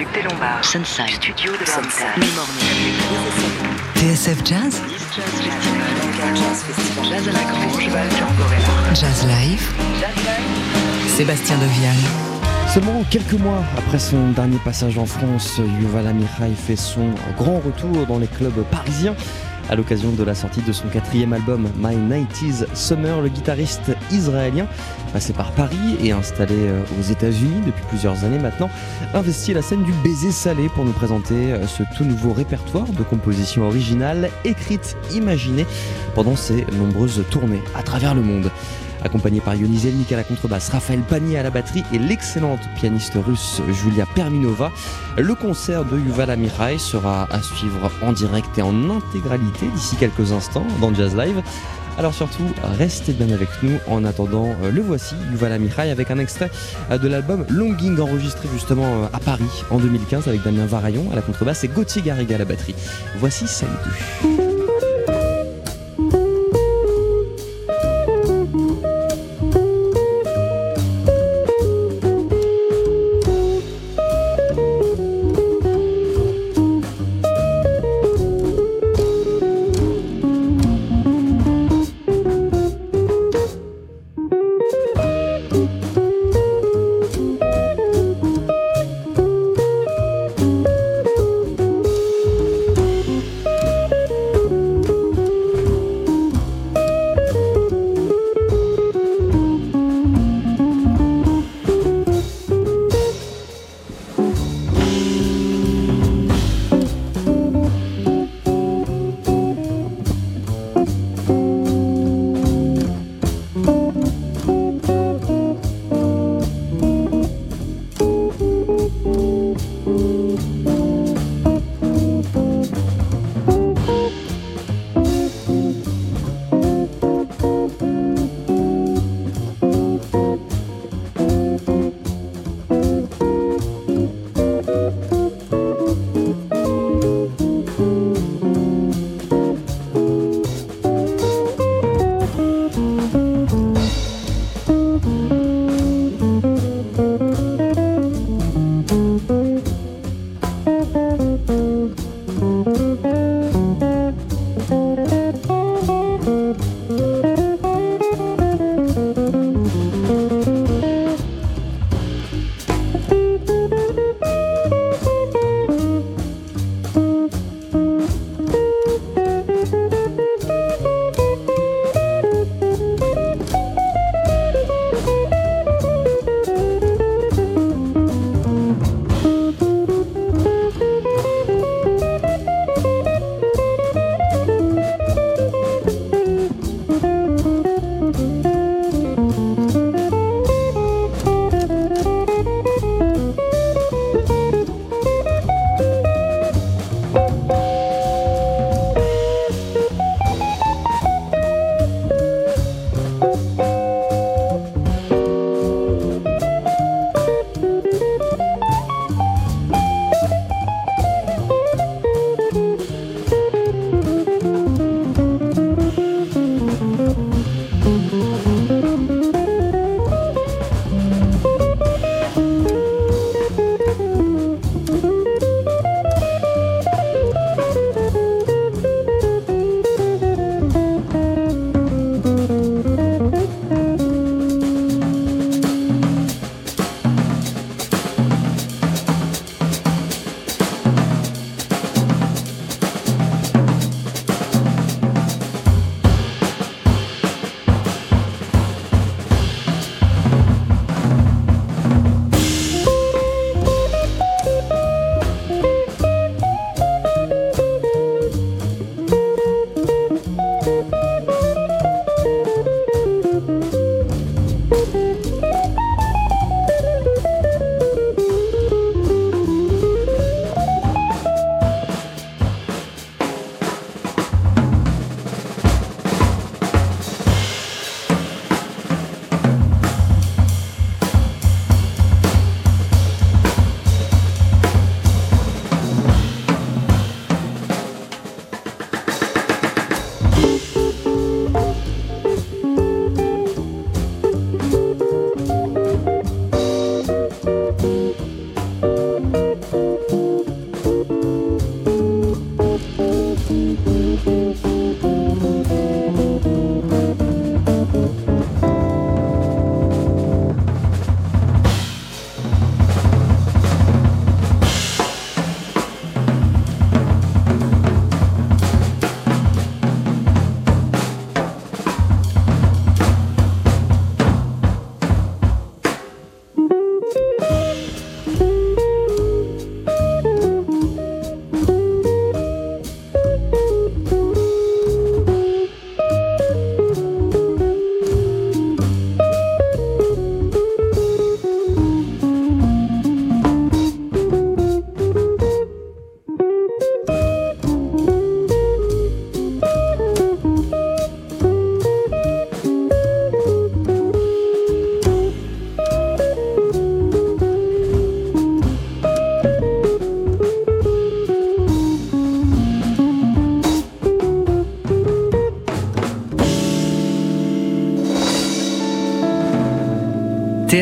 Duc des Lombards. Sunside. Studio de Sunside. TSF Jazz Jazz à la Grange. Jazz Live Sébastien Devial Seulement quelques mois après son dernier passage en France, Yuval Amichai fait son grand retour dans les clubs parisiens. À l'occasion de la sortie de son quatrième album My 90s Summer, le guitariste israélien, passé par Paris et installé euh, aux États-Unis depuis plusieurs années maintenant, investit la scène du baiser salé pour nous présenter euh, ce tout nouveau répertoire de compositions originales, écrites, imaginées pendant ses nombreuses tournées à travers le monde accompagné par Yoni Zelnik à la contrebasse, Raphaël Panier à la batterie et l'excellente pianiste russe Julia Perminova. Le concert de Yuval Amirai sera à suivre en direct et en intégralité d'ici quelques instants dans Jazz Live. Alors surtout, restez bien avec nous en attendant euh, le voici, Yuval Amirai, avec un extrait euh, de l'album Longing enregistré justement euh, à Paris en 2015 avec Damien Varaillon à la contrebasse et Gauthier Garriga à la batterie. Voici celle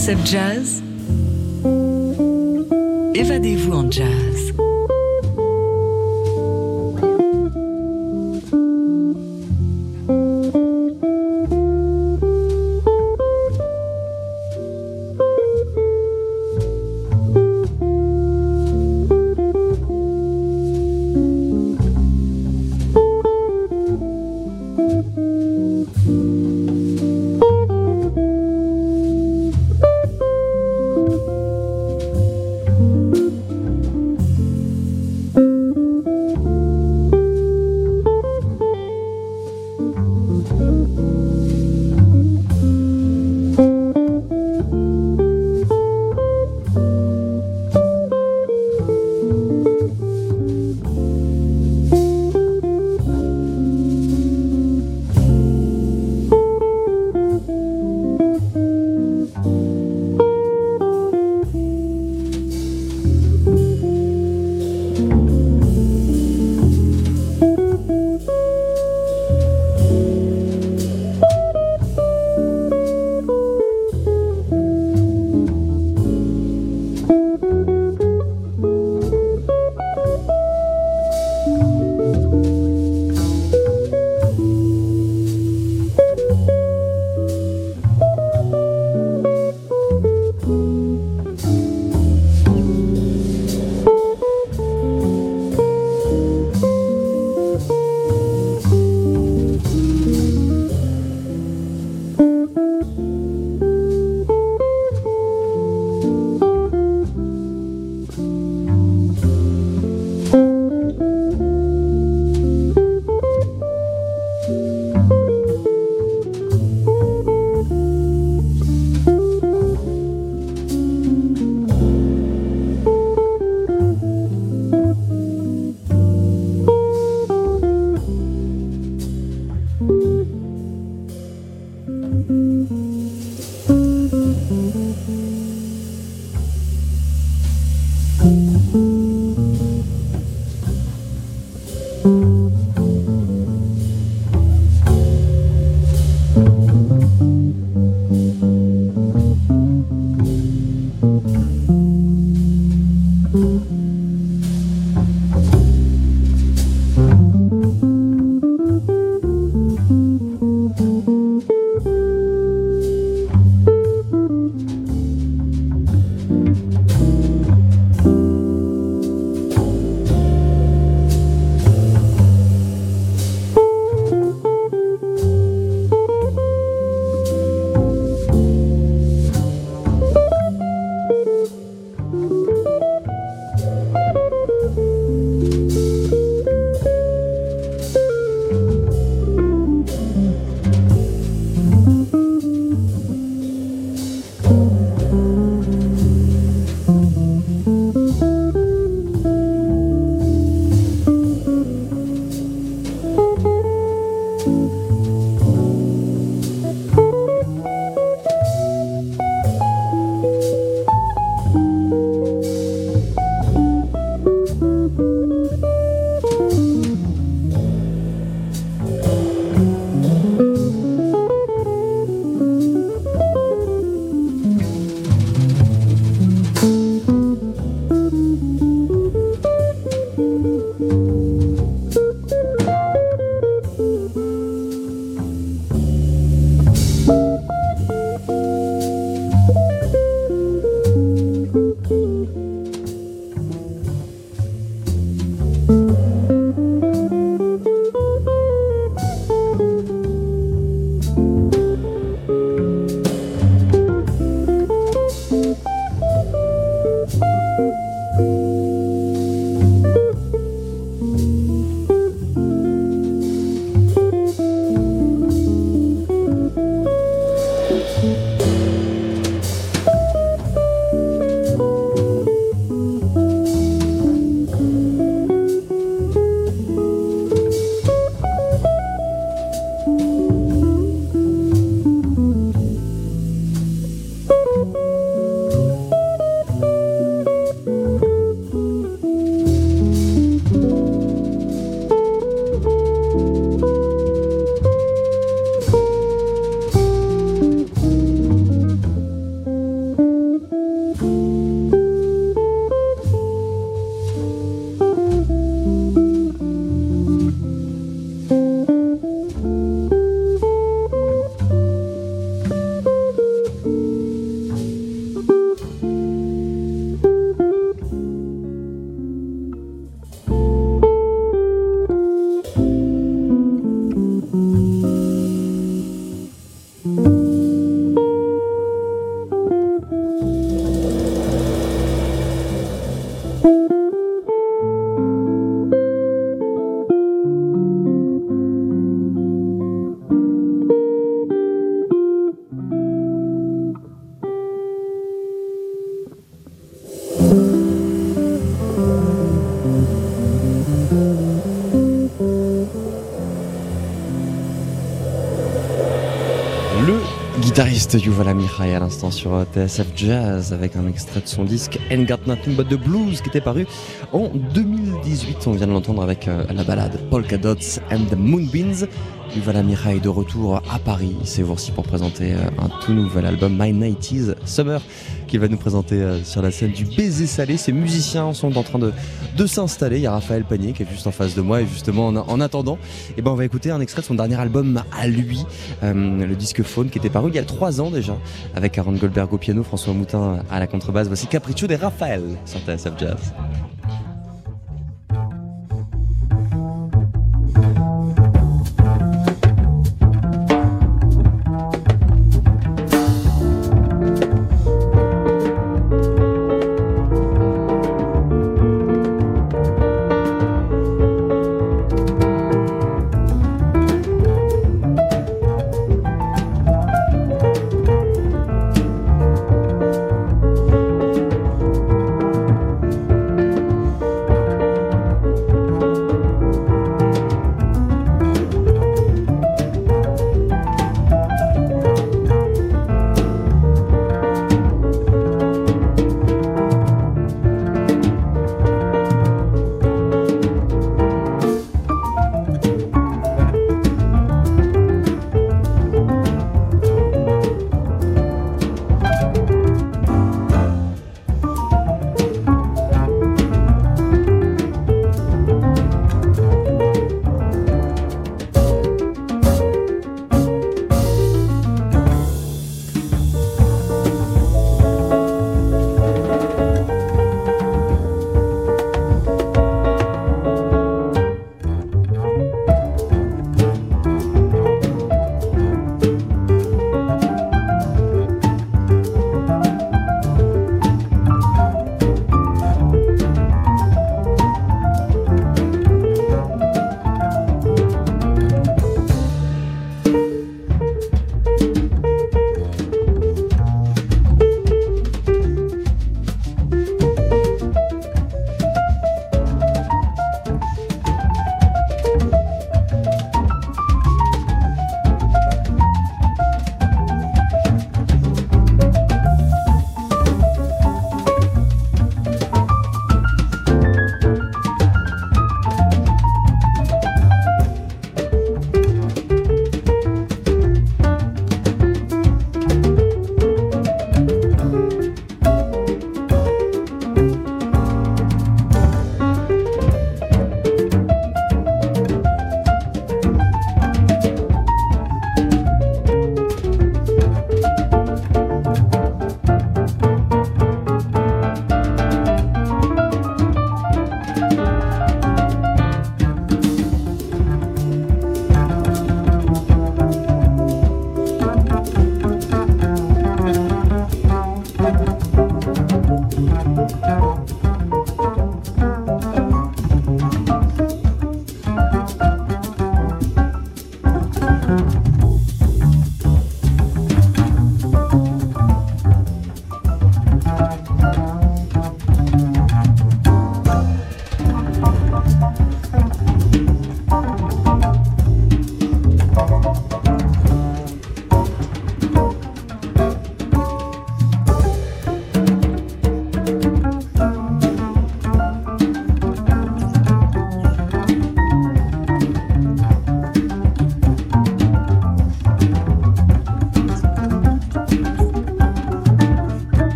deux. TSF Jazz? Guitariste Yuval Mihai à l'instant sur euh, TSF Jazz avec un extrait de son disque Ain't Got Nothing But The Blues qui était paru en 2018. On vient de l'entendre avec euh, la balade Polka Dots and the Moonbeams. Yuval Amirai de retour à Paris ces jours-ci pour présenter euh, un tout nouvel album My 90s Summer qu'il va nous présenter euh, sur la scène du Baiser Salé. Ces musiciens sont en train de, s'installer. Il y a Raphaël Panier qui est juste en face de moi et justement en, en attendant, eh ben on va écouter un extrait de son dernier album à lui, euh, le disque Faune qui était paru il y a trois ans déjà avec Aaron Goldberg au piano, François Moutin à la contrebasse. Voici Capriccio des Raphaël sur TSF Jazz.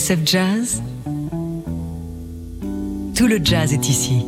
TSF Jazz Tout le jazz est ici.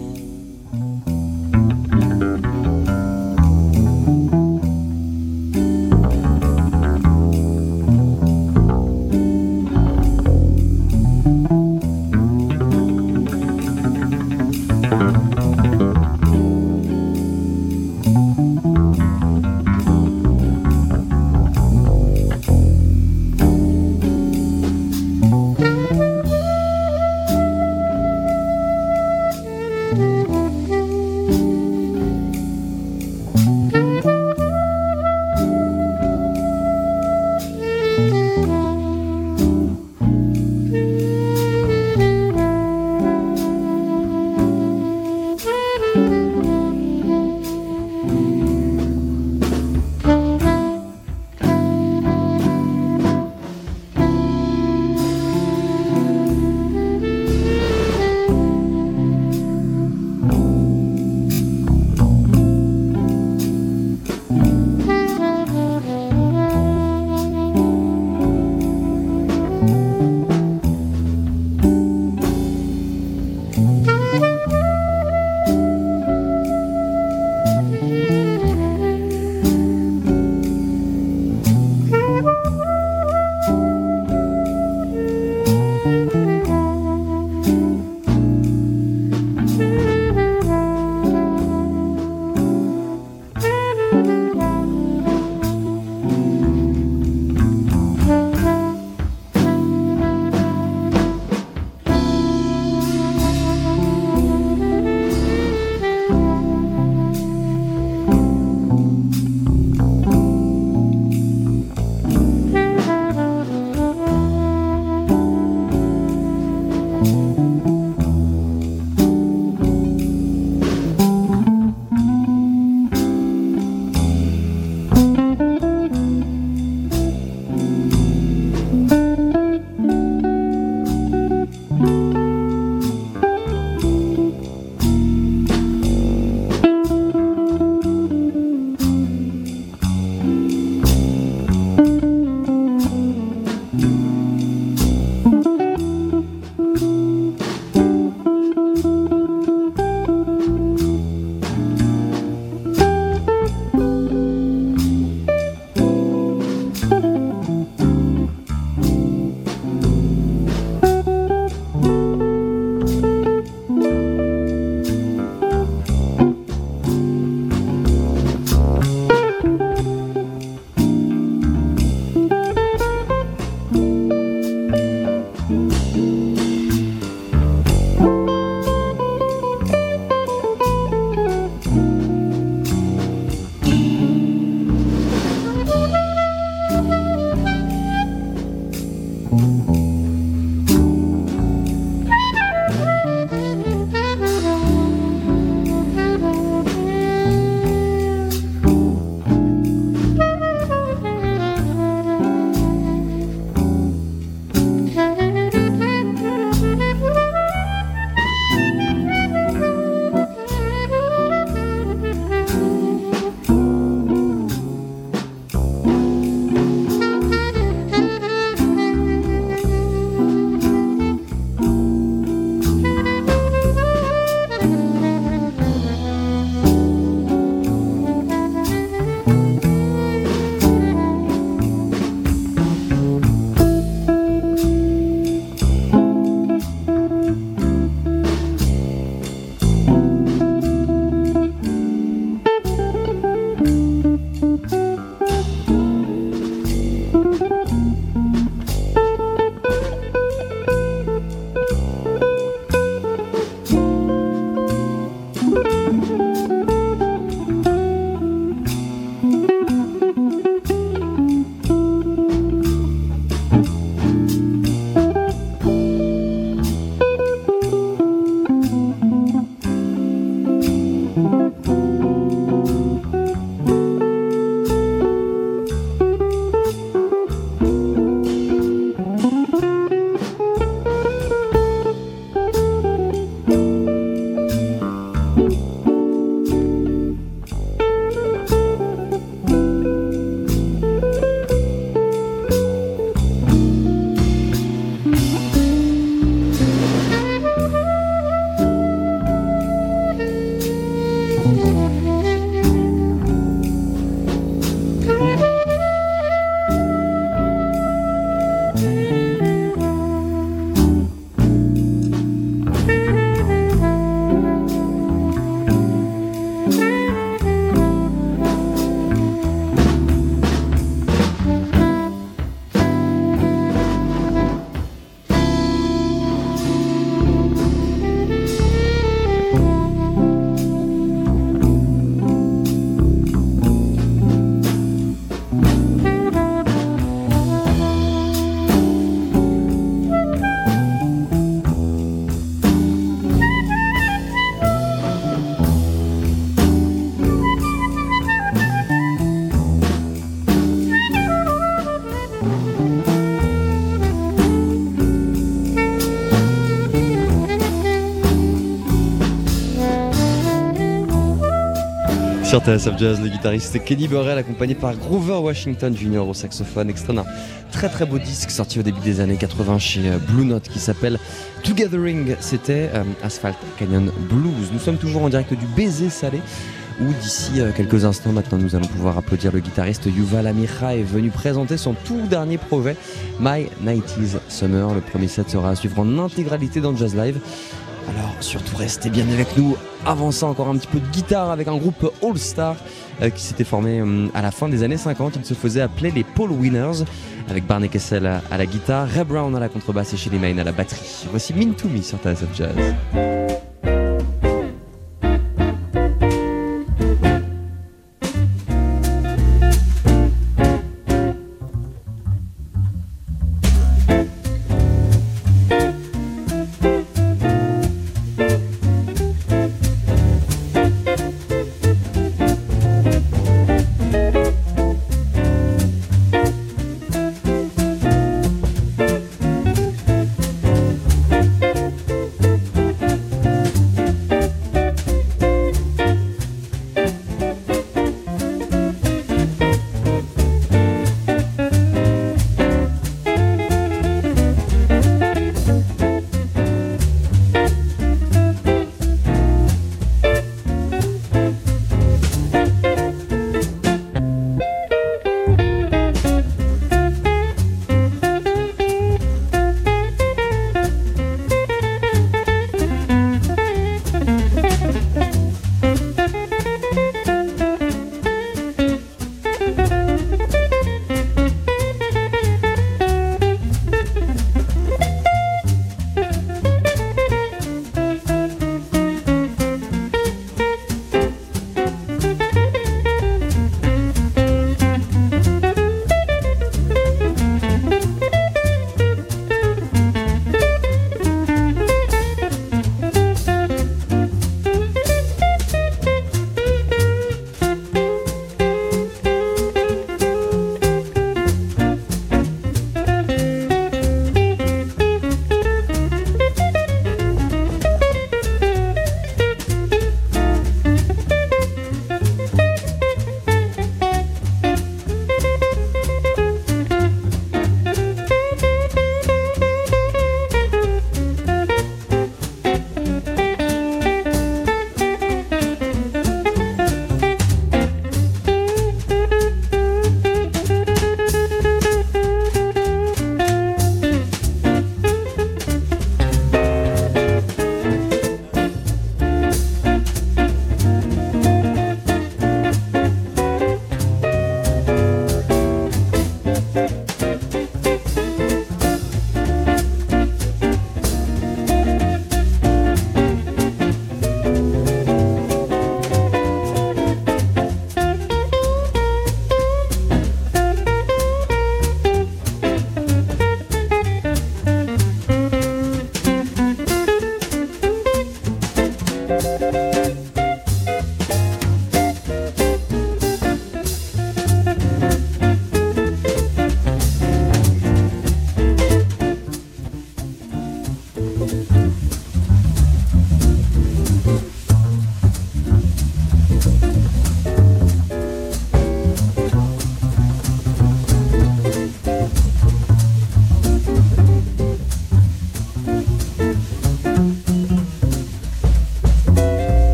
Sur TSF Jazz, le guitariste Kenny Burrell accompagné par Grover Washington Jr. au saxophone, extrait très très beau disque sorti au début des années 80 chez euh, Blue Note qui s'appelle Togathering. C'était euh, Asphalt Canyon Blues. Nous sommes toujours en direct du baiser salé où d'ici euh, quelques instants maintenant nous allons pouvoir applaudir le guitariste Yuval Amichai venu présenter son tout dernier projet My 90s Summer. Le premier set sera à suivre en intégralité dans Jazz Live. Surtout restez bien avec nous. Avant ça, encore un petit peu de guitare avec un groupe All Star euh, qui s'était formé euh, à la fin des années 50. Il se faisait appeler les Paul Winners avec Barney Kessel à, à la guitare, Ray Brown à la contrebasse et Shelly Main à la batterie. Voici Mean to Me sur TSF Jazz.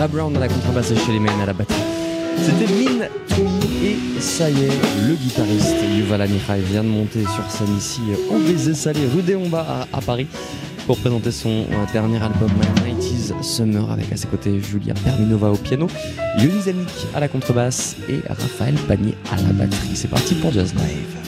Ray Brown à la contrebasse et Shelly à la batterie. C'était Min et ça y est, le guitariste Yuval Amichai vient de monter sur scène ici au Baiser Salé rue des à, Paris pour présenter son euh, dernier album My 90s Summer avec à ses côtés Julia Perminova au piano, Yoni Zelnik à la contrebasse et Raphaël Panier à la batterie. C'est parti pour Jazz Live.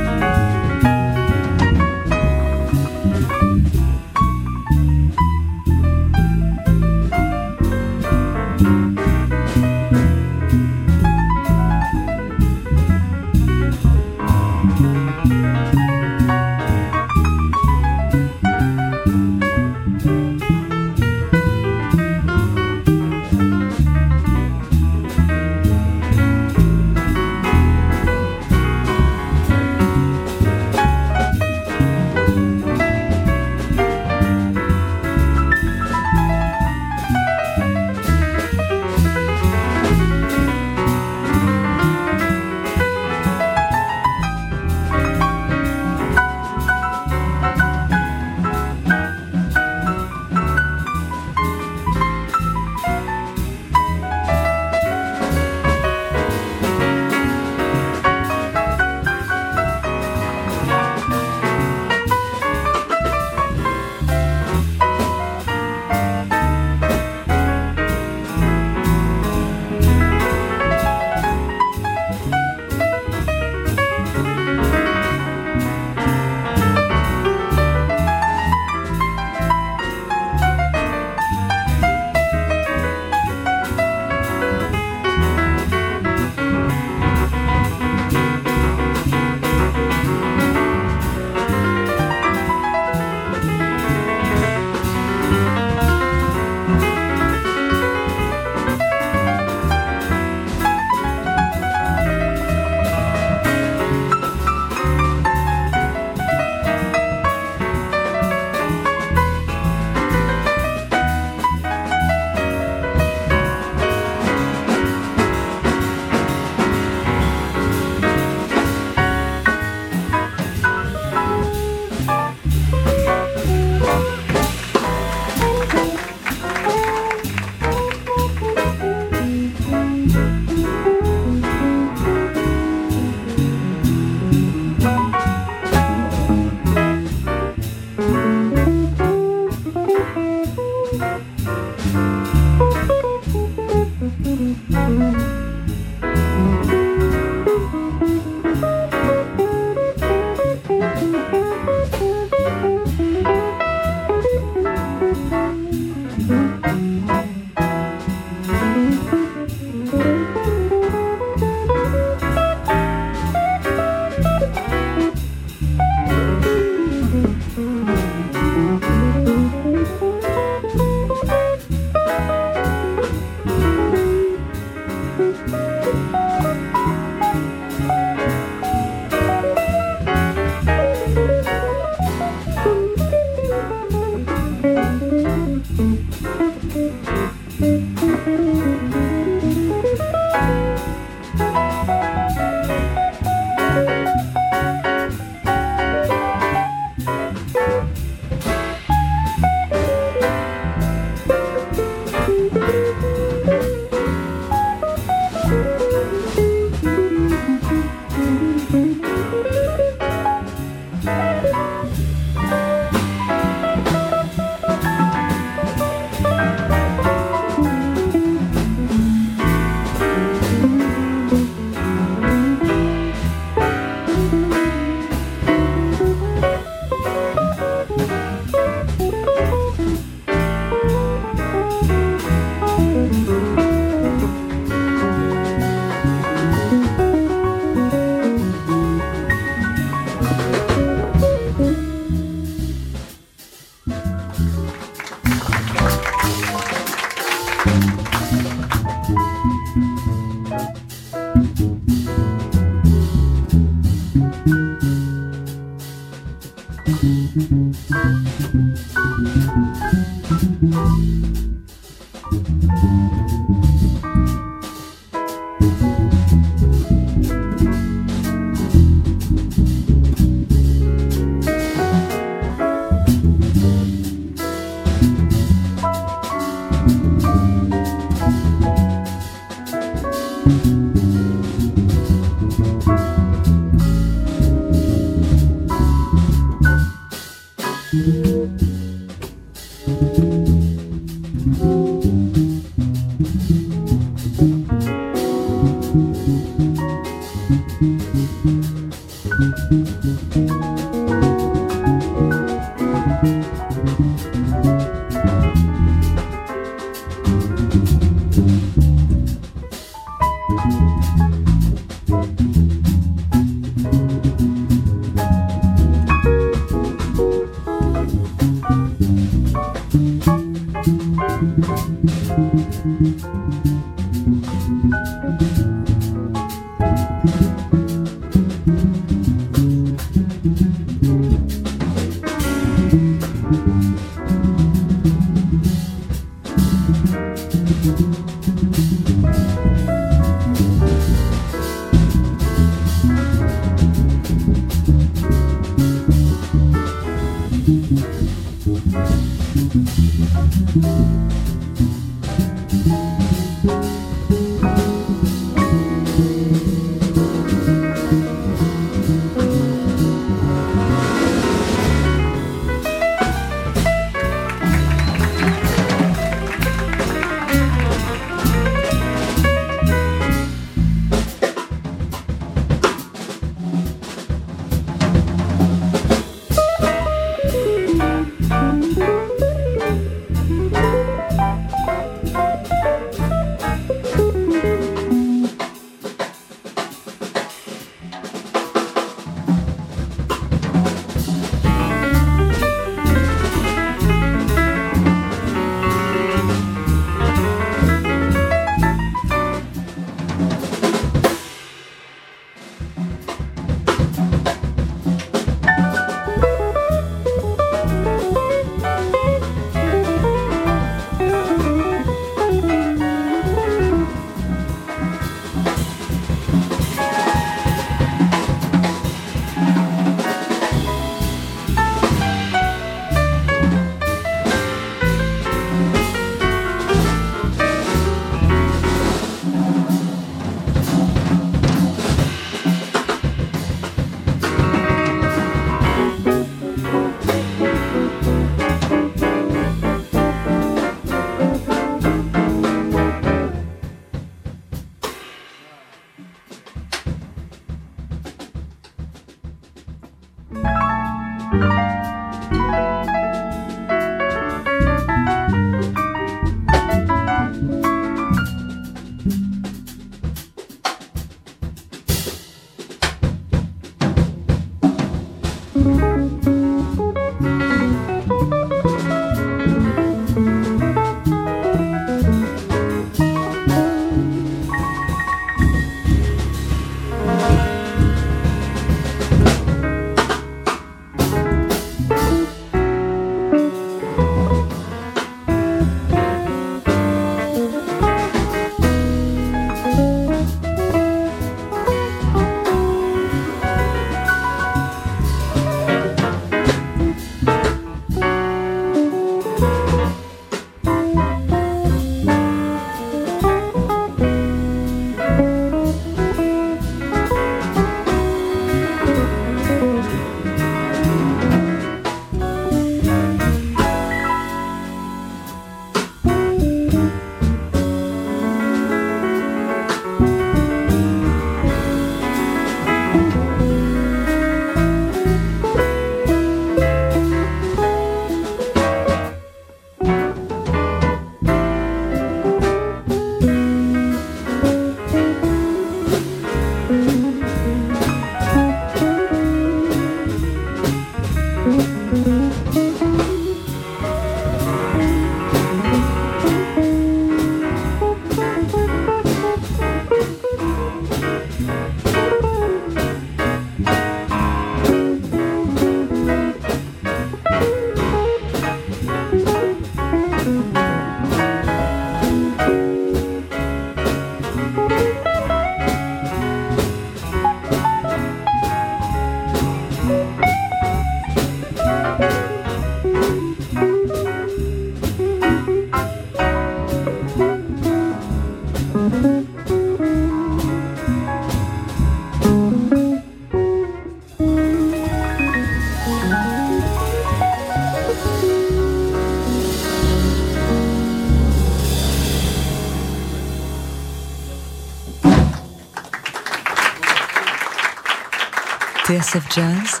TSF Jazz,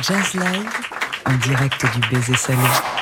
Jazz Live, en direct du baiser salé.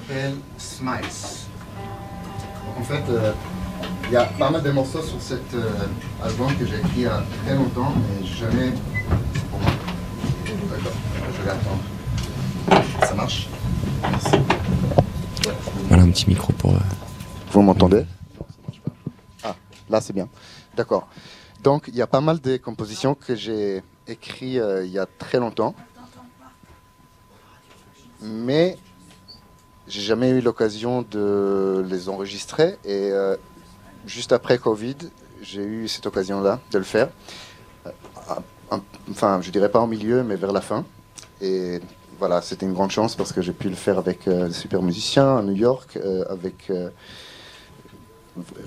S'appelle Smiles. Donc en fait, euh, il y a pas mal de morceaux sur cet euh, album que j'ai écrit il y a très longtemps, mais jamais. C'est pour moi. D'accord, je vais attendre. Ça marche Merci. Voilà un petit micro pour. euh, Vous m'entendez? Ah, là c'est bien. D'accord. Donc il y a pas mal de compositions que j'ai écrites euh, il y a très longtemps, mais j'ai jamais eu l'occasion de les enregistrer et euh, juste après Covid, j'ai eu cette occasion-là de le faire. Euh, enfin, je dirais pas au milieu, mais vers la fin. Et voilà, c'était une grande chance parce que j'ai pu le faire avec euh, des super musiciens à New York, euh, avec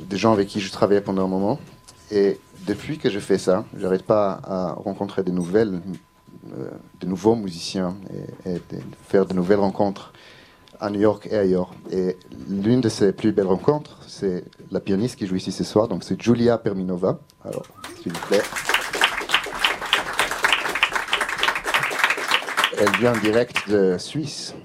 des gens avec qui je travaillais pendant un moment. Et depuis que je fais ça, j'arrête pas à rencontrer de nouvelles, euh, de nouveaux musiciens et, faire de nouvelles rencontres à New York et ailleurs. Et l'une de ces plus belles rencontres, c'est la pianiste qui joue ici ce soir, donc c'est Julia Perminova. Alors, s'il vous plaît. Elle vient direct de Suisse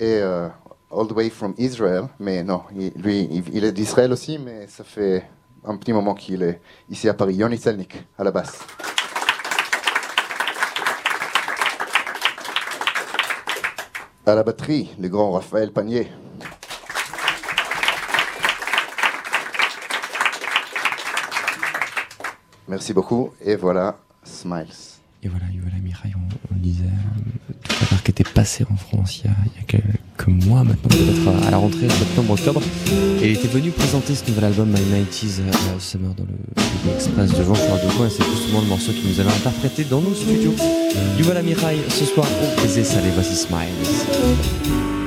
et euh, all the way from Israel. Mais non, lui, il est d'Israël aussi, mais ça fait un petit moment qu'il est ici à Paris. Yoni Selnik, à la basse. À la batterie, le grand Raphaël Panier. Merci beaucoup. Et voilà, Smiles. Et voilà, Yuval Amirai, on, on le disait, euh, tout à l'heure qui était passé en France il y a, quelques mois maintenant, peut-être à- la rentrée septembre-octobre. Et était venu présenter ce nouvel album My 90s euh, Summer dans le Express de Jean-Charles Decaux. Et c'est justement le morceau qu'il nous avait interprété dans nos studios. Yuval Amirai, ce soir au baiser salé, voici Smiles.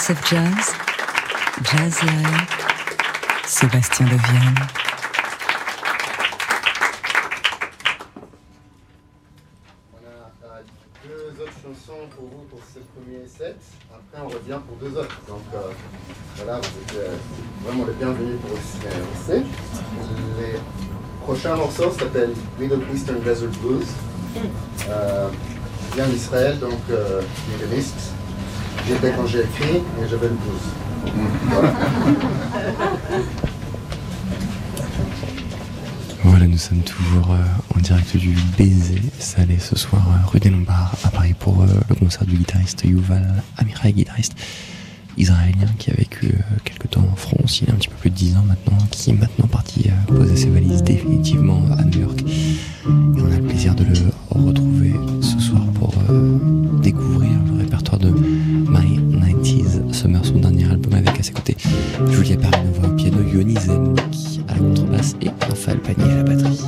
TSF Jazz, Jazz Live, Sébastien de Vienne. On a deux autres chansons pour vous pour ce premier set. Après, on revient pour deux autres. Donc euh, voilà, vous êtes euh, vraiment les bienvenus pour aussi Les prochains morceaux s'appellent Middle Eastern Desert Blues. Euh, d'Israël, donc euh, Middle East. J'étais quand j'ai écrit et j'avais le blues. Voilà. Nous sommes toujours euh, en direct du Baiser Salé ce soir, euh, rue des Lombards, à Paris, pour euh, le concert du guitariste Yuval Amirai, guitariste israélien qui a vécu quelque temps en France, il a un petit peu plus de 10 ans maintenant, qui est maintenant parti poser ses valises définitivement à New York. Et on a le plaisir de le retrouver ce soir pour Julia Parinova au piano, Yoni à la contrebasse et Raphaël Panier à la batterie.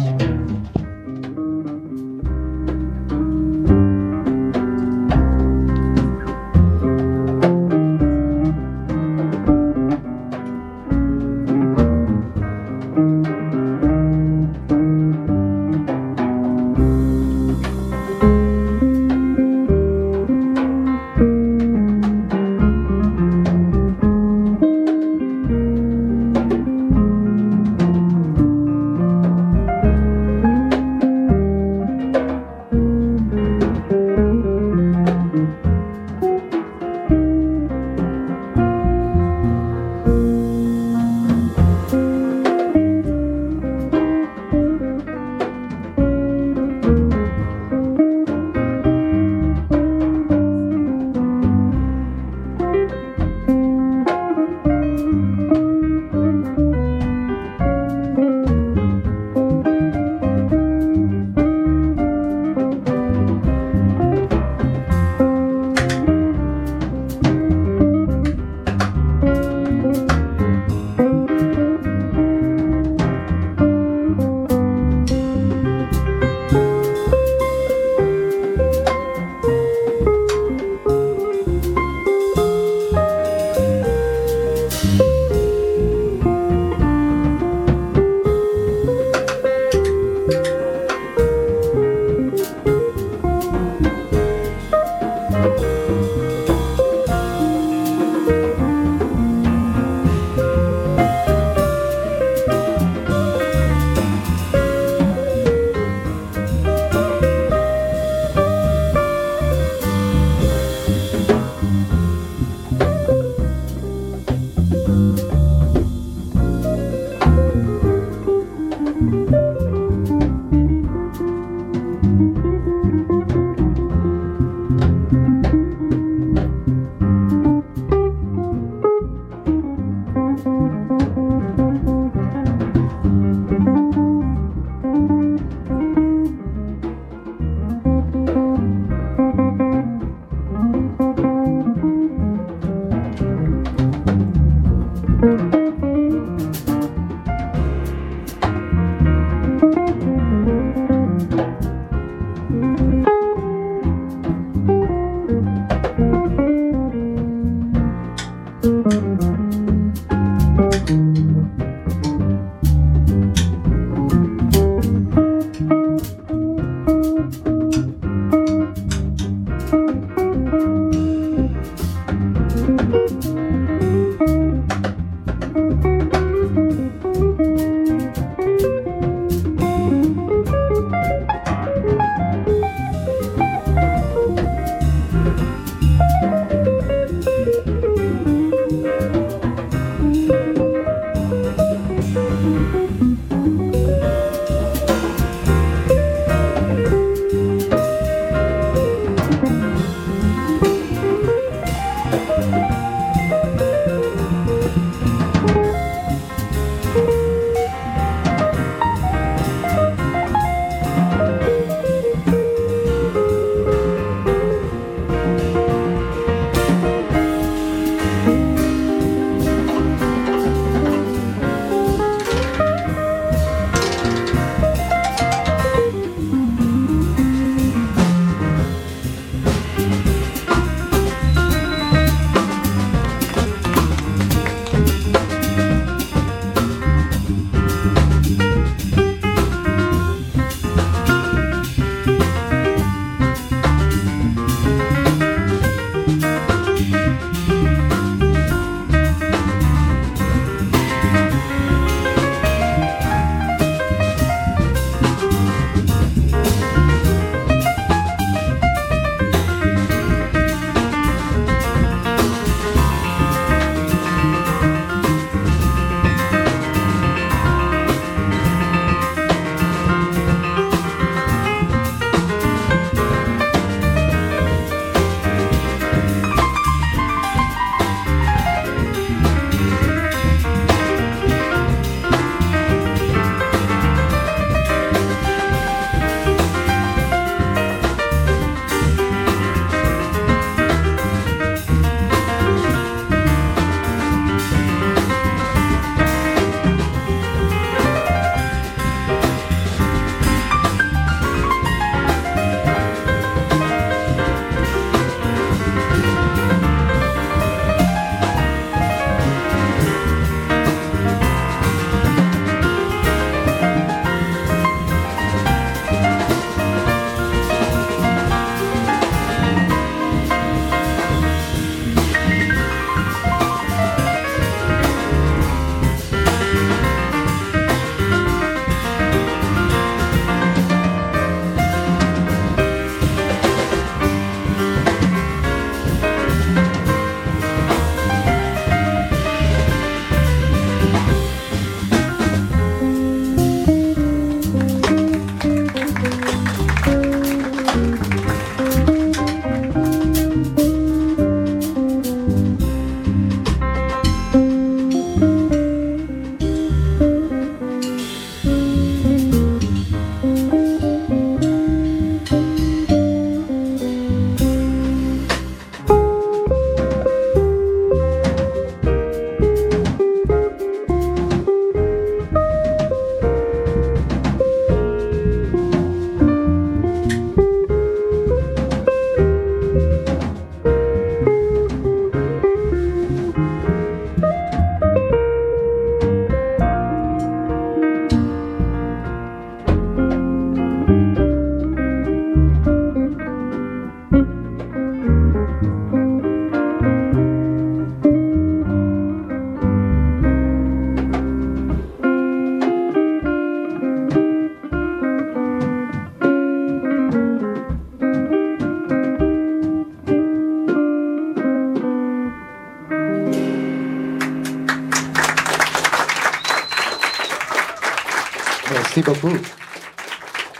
Merci beaucoup.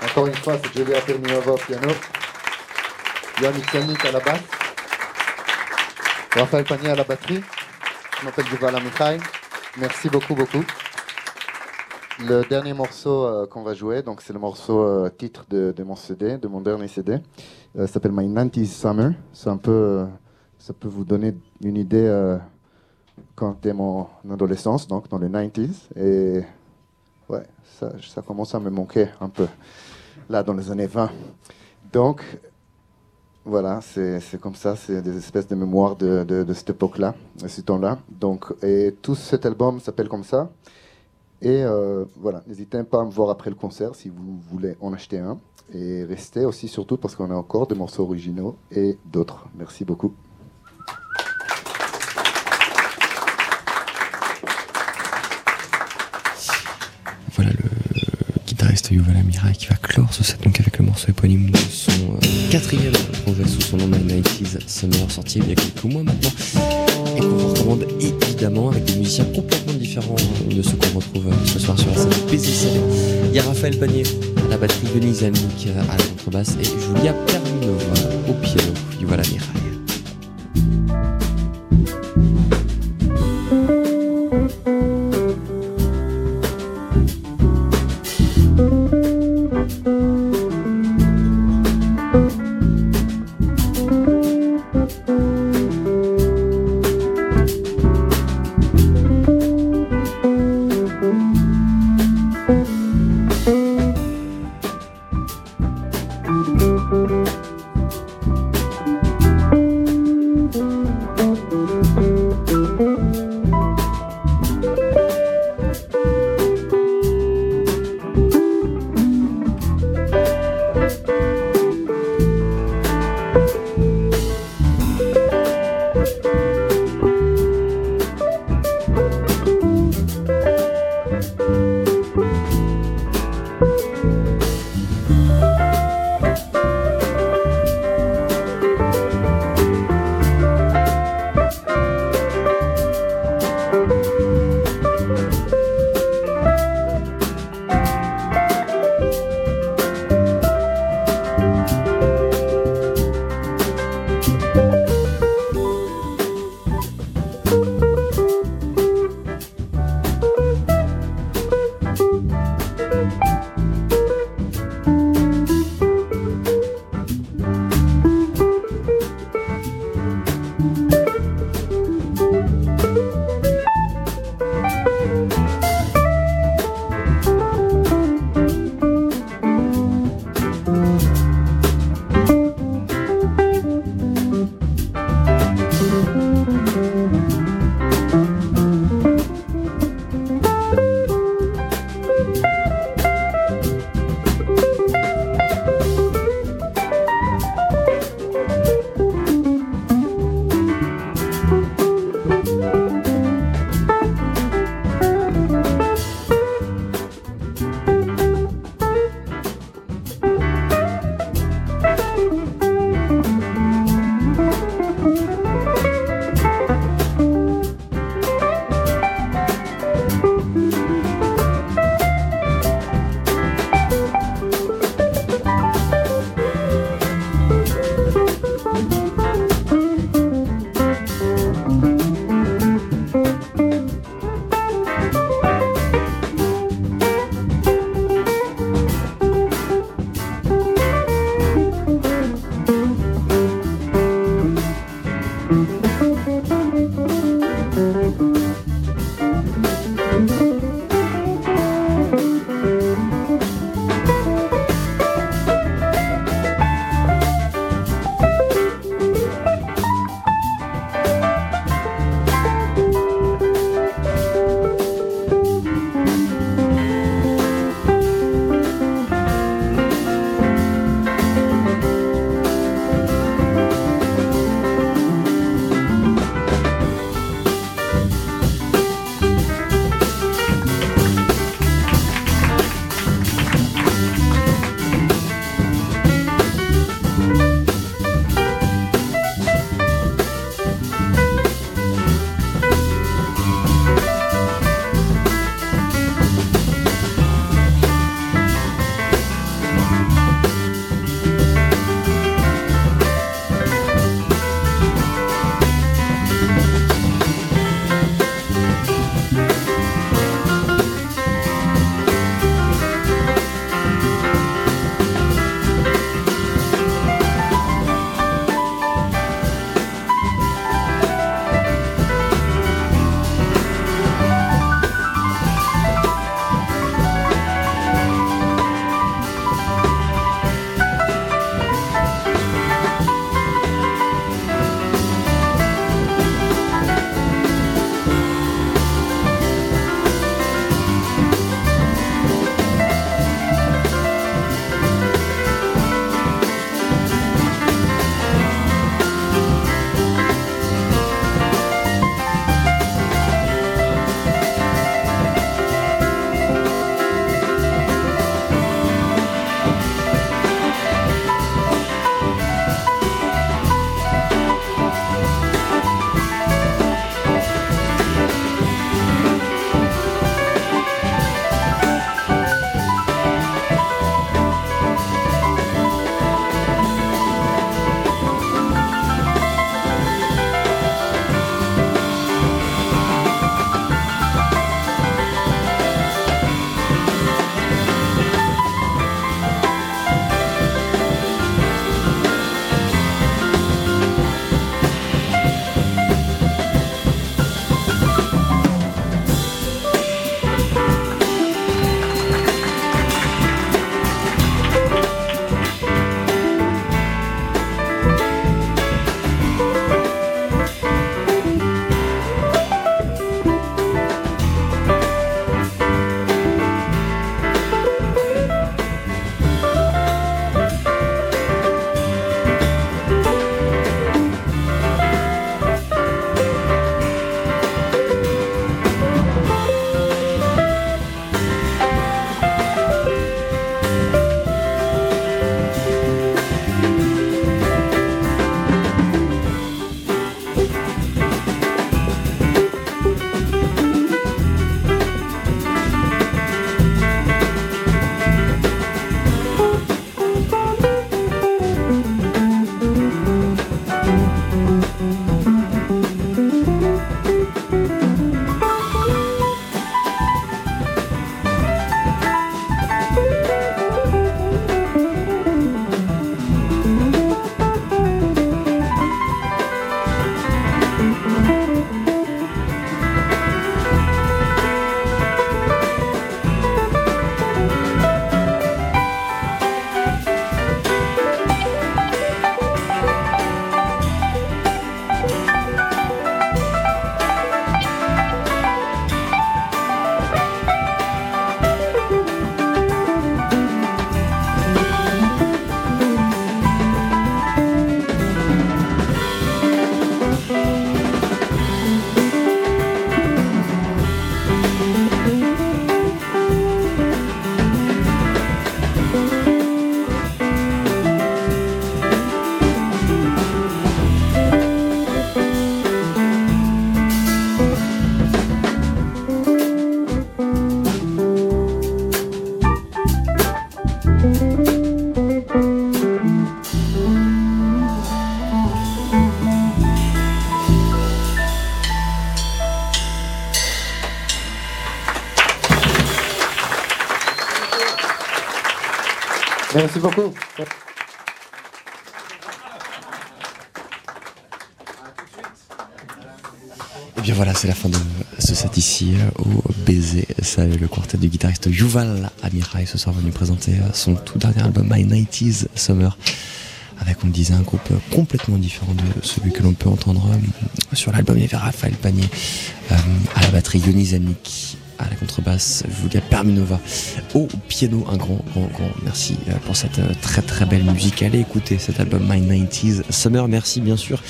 Encore une fois, c'est Julia Permiova au piano, Yannick Yannick à la basse, Raphaël Panier à la batterie. Je m'appelle Yuval Amichai. Merci beaucoup, beaucoup. Le dernier morceau euh, qu'on va jouer, donc c'est le morceau euh, titre de, mon CD, de mon dernier CD, euh, s'appelle My 90s Summer. C'est un euh, ça peut vous donner une idée quand t'es mon adolescence, donc dans les 90s. Et ouais, ça, commence à me manquer un peu, là, dans les années 20. Donc, voilà, c'est comme ça, c'est des espèces de mémoires de cette époque-là, de ce temps-là. Donc, et tout cet album s'appelle comme ça. Et euh, voilà, n'hésitez pas à me voir après le concert si vous voulez en acheter un. Et restez aussi surtout parce qu'on a encore des morceaux originaux et d'autres. Merci beaucoup. Voilà le guitariste Yuval qui va clore ce set donc avec le morceau éponyme de son euh, quatrième projet sous son nom My 90s Summer sorti il y a quelques mois maintenant et qu'on vous recommande évidemment avec des musiciens complètement différents de ceux qu'on retrouve euh, ce soir sur la scène PZC. Il y a Raphaël Panier à la batterie, Denise Yannick à la contrebasse et Julia Perminova au piano. Yuval Amirai. Ça, le quartet du guitariste Yuval Amirai ce soir venu présenter euh, son tout dernier album My 90s Summer. Avec, on le disait, un groupe complètement différent de celui que l'on peut entendre euh, sur l'album. Il y avait Raphaël Panier à la batterie, Yoni Zanik à la contrebasse, Julia Perminova au piano. Un grand, grand, grand merci pour cette très très belle musique. Allez écouter cet album My 90s Summer. Merci bien sûr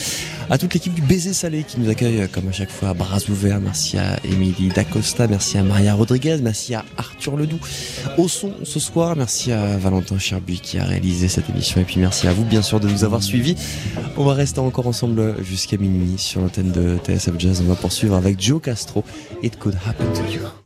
à toute l'équipe du Baiser Salé qui nous accueille comme à chaque fois à bras ouverts. Merci à Émilie Dacosta, merci à Maria Rodriguez, merci à Arthur Ledoux au son ce soir. Merci à Valentin Cherbuy qui a réalisé cette émission et puis merci à vous bien sûr de nous avoir suivis. On va rester encore ensemble jusqu'à minuit sur l'antenne de TSF Jazz. On va poursuivre avec Joe Castro. It could happen to you.